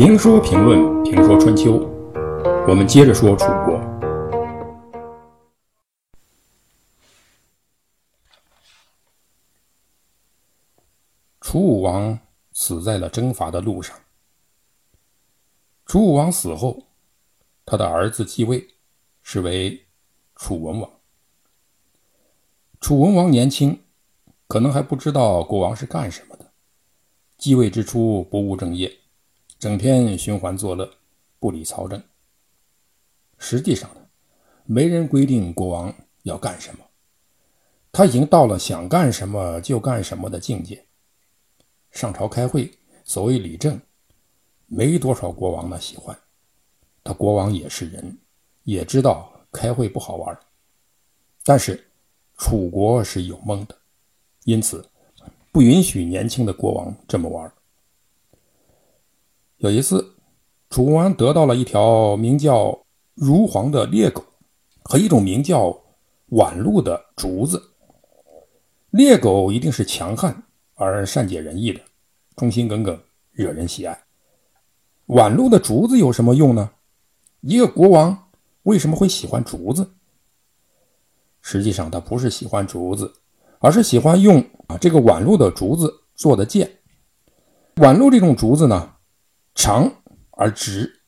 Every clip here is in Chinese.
评说评论评说春秋，我们接着说楚国。楚武王死在了征伐的路上。楚武王死后，他的儿子继位，是为楚文王。楚文王年轻，可能还不知道国王是干什么的。继位之初不务正业，整天寻欢作乐，不理朝政。实际上呢，没人规定国王要干什么，他已经到了想干什么就干什么的境界。上朝开会，所谓理政，没多少国王呢喜欢。他国王也是人，也知道开会不好玩，但是。楚国是有梦的，因此不允许年轻的国王这么玩。有一次，楚王得到了一条名叫如黄的猎狗和一种名叫宛鹿的竹子。猎狗一定是强悍而善解人意的，忠心耿耿，惹人喜爱。宛鹿的竹子有什么用呢？一个国王为什么会喜欢竹子？实际上，他不是喜欢竹子，而是喜欢用啊这个宛鹿的竹子做的剑。宛鹿这种竹子呢，长而直。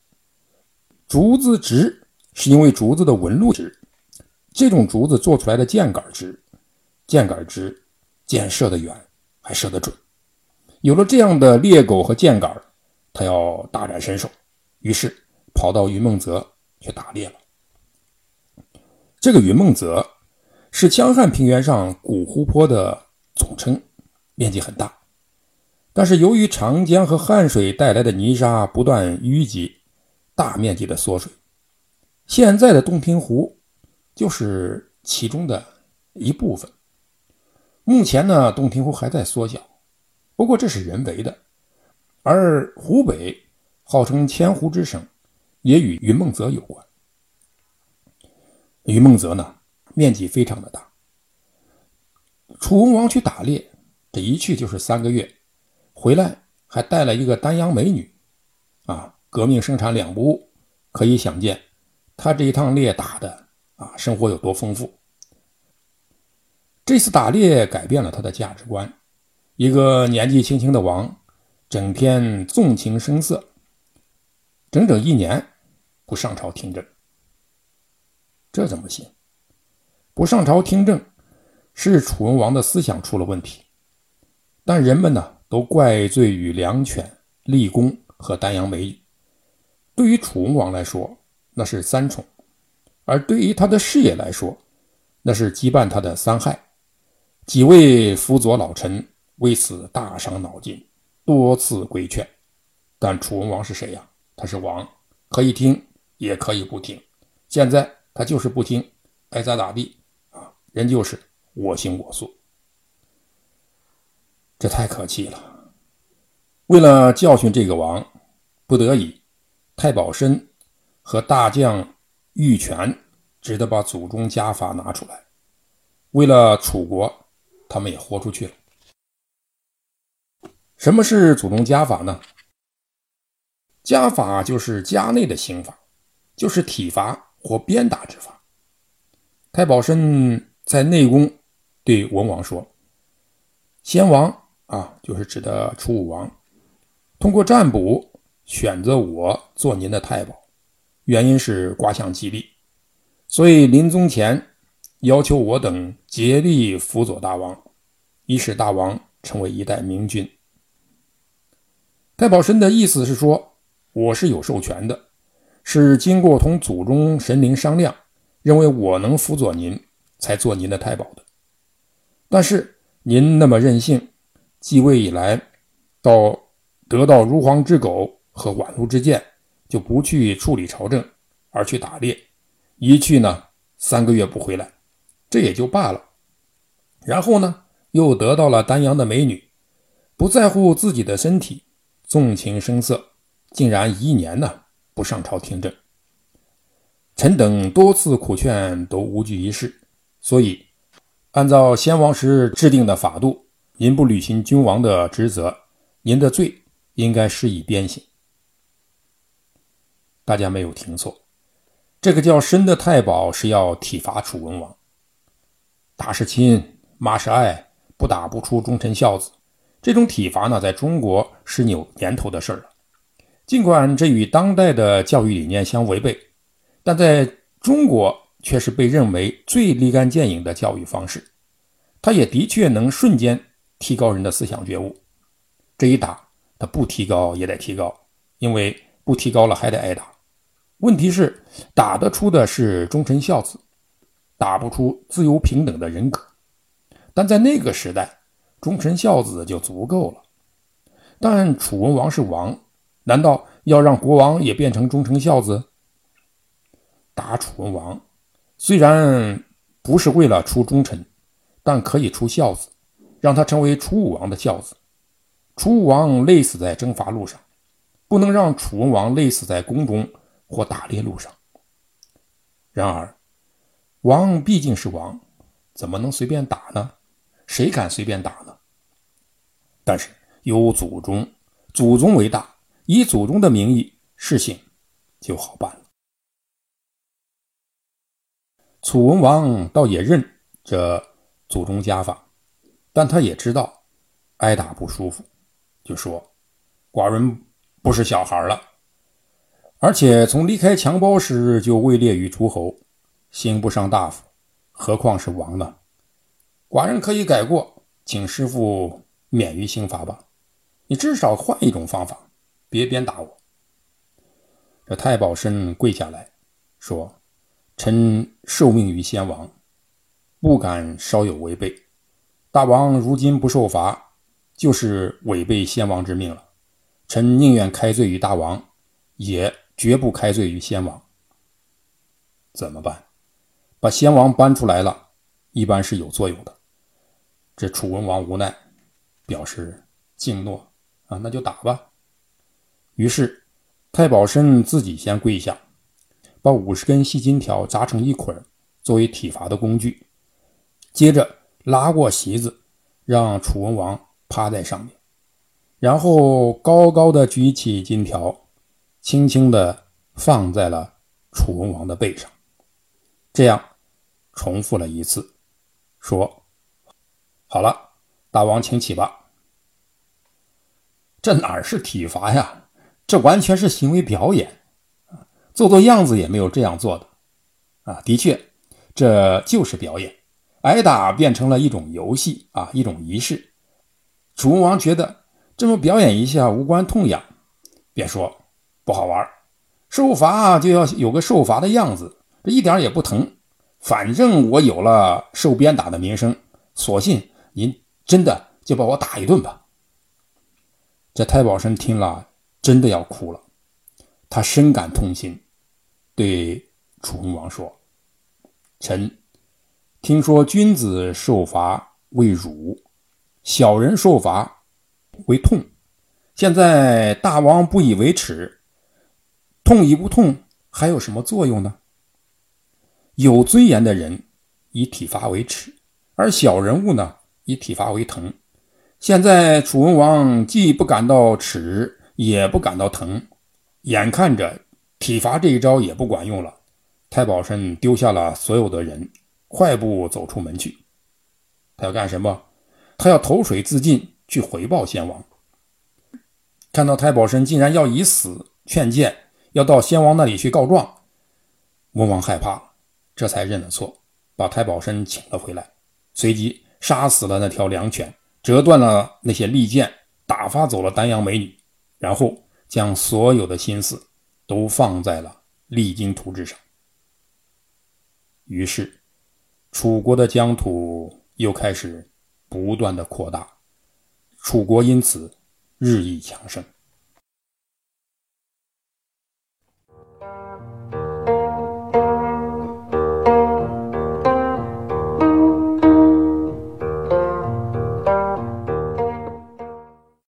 竹子直是因为竹子的纹路直。这种竹子做出来的箭杆直，箭杆直，箭射得远，还射得准。有了这样的猎狗和箭杆，他要大展身手，于是跑到云梦泽去打猎了。这个云梦泽。是江汉平原上古湖泊的总称，面积很大。但是由于长江和汉水带来的泥沙不断淤积，大面积的缩水。现在的洞庭湖就是其中的一部分。目前呢，洞庭湖还在缩小，不过这是人为的。而湖北号称千湖之省，也与云梦泽有关。云梦泽呢？面积非常的大。楚文王去打猎，这一去就是三个月，回来还带了一个丹阳美女，啊，革命生产两不误，可以想见，他这一趟猎打的啊，生活有多丰富。这次打猎改变了他的价值观，一个年纪轻轻的王，整天纵情声色，整整一年不上朝听政，这怎么行？不上朝听政，是楚文王的思想出了问题。但人们呢，都怪罪于梁犬、立功和丹阳美女。对于楚文王来说，那是三宠；而对于他的事业来说，那是羁绊他的三害。几位辅佐老臣为此大伤脑筋，多次规劝。但楚文王是谁呀？他是王，可以听，也可以不听。现在他就是不听，爱咋咋地啊。人就是我行我素，这太可气了。为了教训这个王，不得已，太保申和大将玉泉只得把祖宗家法拿出来。为了楚国，他们也豁出去了。什么是祖宗家法呢？家法就是家内的刑法，就是体罚或鞭打之法。太保申。在内宫对文王说：“先王啊，就是指的楚武王，通过占卜选择我做您的太保，原因是卦象吉利，所以临终前要求我等竭力辅佐大王，以使大王成为一代明君。”太保申的意思是说，我是有授权的，是经过同祖宗神灵商量，认为我能辅佐您。才做您的太保的，但是您那么任性，继位以来，到得到如黄之狗和宛如之剑，就不去处理朝政，而去打猎，一去呢三个月不回来，这也就罢了。然后呢，又得到了丹阳的美女，不在乎自己的身体，纵情声色，竟然一年呢不上朝听政。臣等多次苦劝，都无济于事。所以，按照先王时制定的法度，您不履行君王的职责，您的罪应该施以鞭刑。大家没有听错，这个叫申的太保是要体罚楚文王。打是亲，骂是爱，不打不出忠臣孝子。这种体罚呢，在中国是有年头的事儿了。尽管这与当代的教育理念相违背，但在中国却是被认为最立竿见影的教育方式。它也的确能瞬间提高人的思想觉悟。这一打，他不提高也得提高，因为不提高了还得挨打。问题是，打得出的是忠臣孝子，打不出自由平等的人格。但在那个时代，忠臣孝子就足够了。但楚文王是王，难道要让国王也变成忠臣孝子？打楚文王，虽然不是为了出忠臣，但可以出孝子，让他成为楚武王的孝子。楚武王累死在征伐路上，不能让楚文王累死在宫中或打猎路上。然而，王毕竟是王，怎么能随便打呢？谁敢随便打呢？但是有祖宗，祖宗为大，以祖宗的名义事情就好办了。楚文王倒也认这祖宗家法，但他也知道挨打不舒服，就说：“寡人不是小孩了，而且从离开襁褓时就位列于诸侯，刑不上大夫，何况是王呢？寡人可以改过，请师傅。”免于刑罚吧，你至少换一种方法，别鞭打我。这太保申跪下来说：“臣受命于先王，不敢稍有违背。大王如今不受罚，就是违背先王之命了。臣宁愿开罪于大王，也绝不开罪于先王。怎么办？把先王搬出来了，一般是有作用的。这楚文王无奈。”表示敬诺啊，那就打吧。于是太保申自己先跪下，把五十根细金条扎成一捆，作为体罚的工具。接着拉过席子，让楚文王趴在上面，然后高高的举起金条，轻轻的放在了楚文王的背上。这样重复了一次，说：“好了。”大王，请起吧。这哪是体罚呀？这完全是行为表演做做样子也没有这样做的啊！的确，这就是表演，挨打变成了一种游戏啊，一种仪式。楚文王觉得这么表演一下无关痛痒，便说不好玩受罚就要有个受罚的样子，这一点也不疼。反正我有了受鞭打的名声，索性您。真的就把我打一顿吧！这太保生听了，真的要哭了。他深感痛心，对楚文王说：“臣听说君子受罚为辱，小人受罚为痛。现在大王不以为耻，痛与不痛还有什么作用呢？有尊严的人以体罚为耻，而小人物呢？”以体罚为疼，现在楚文王既不感到耻，也不感到疼，眼看着体罚这一招也不管用了，太保申丢下了所有的人，快步走出门去。他要干什么？他要投水自尽，去回报先王。看到太保申竟然要以死劝谏，要到先王那里去告状，文王害怕，这才认了错，把太保申请了回来，随即。杀死了那条良犬，折断了那些利剑，打发走了丹阳美女，然后将所有的心思都放在了励精图治上。于是，楚国的疆土又开始不断的扩大，楚国因此日益强盛。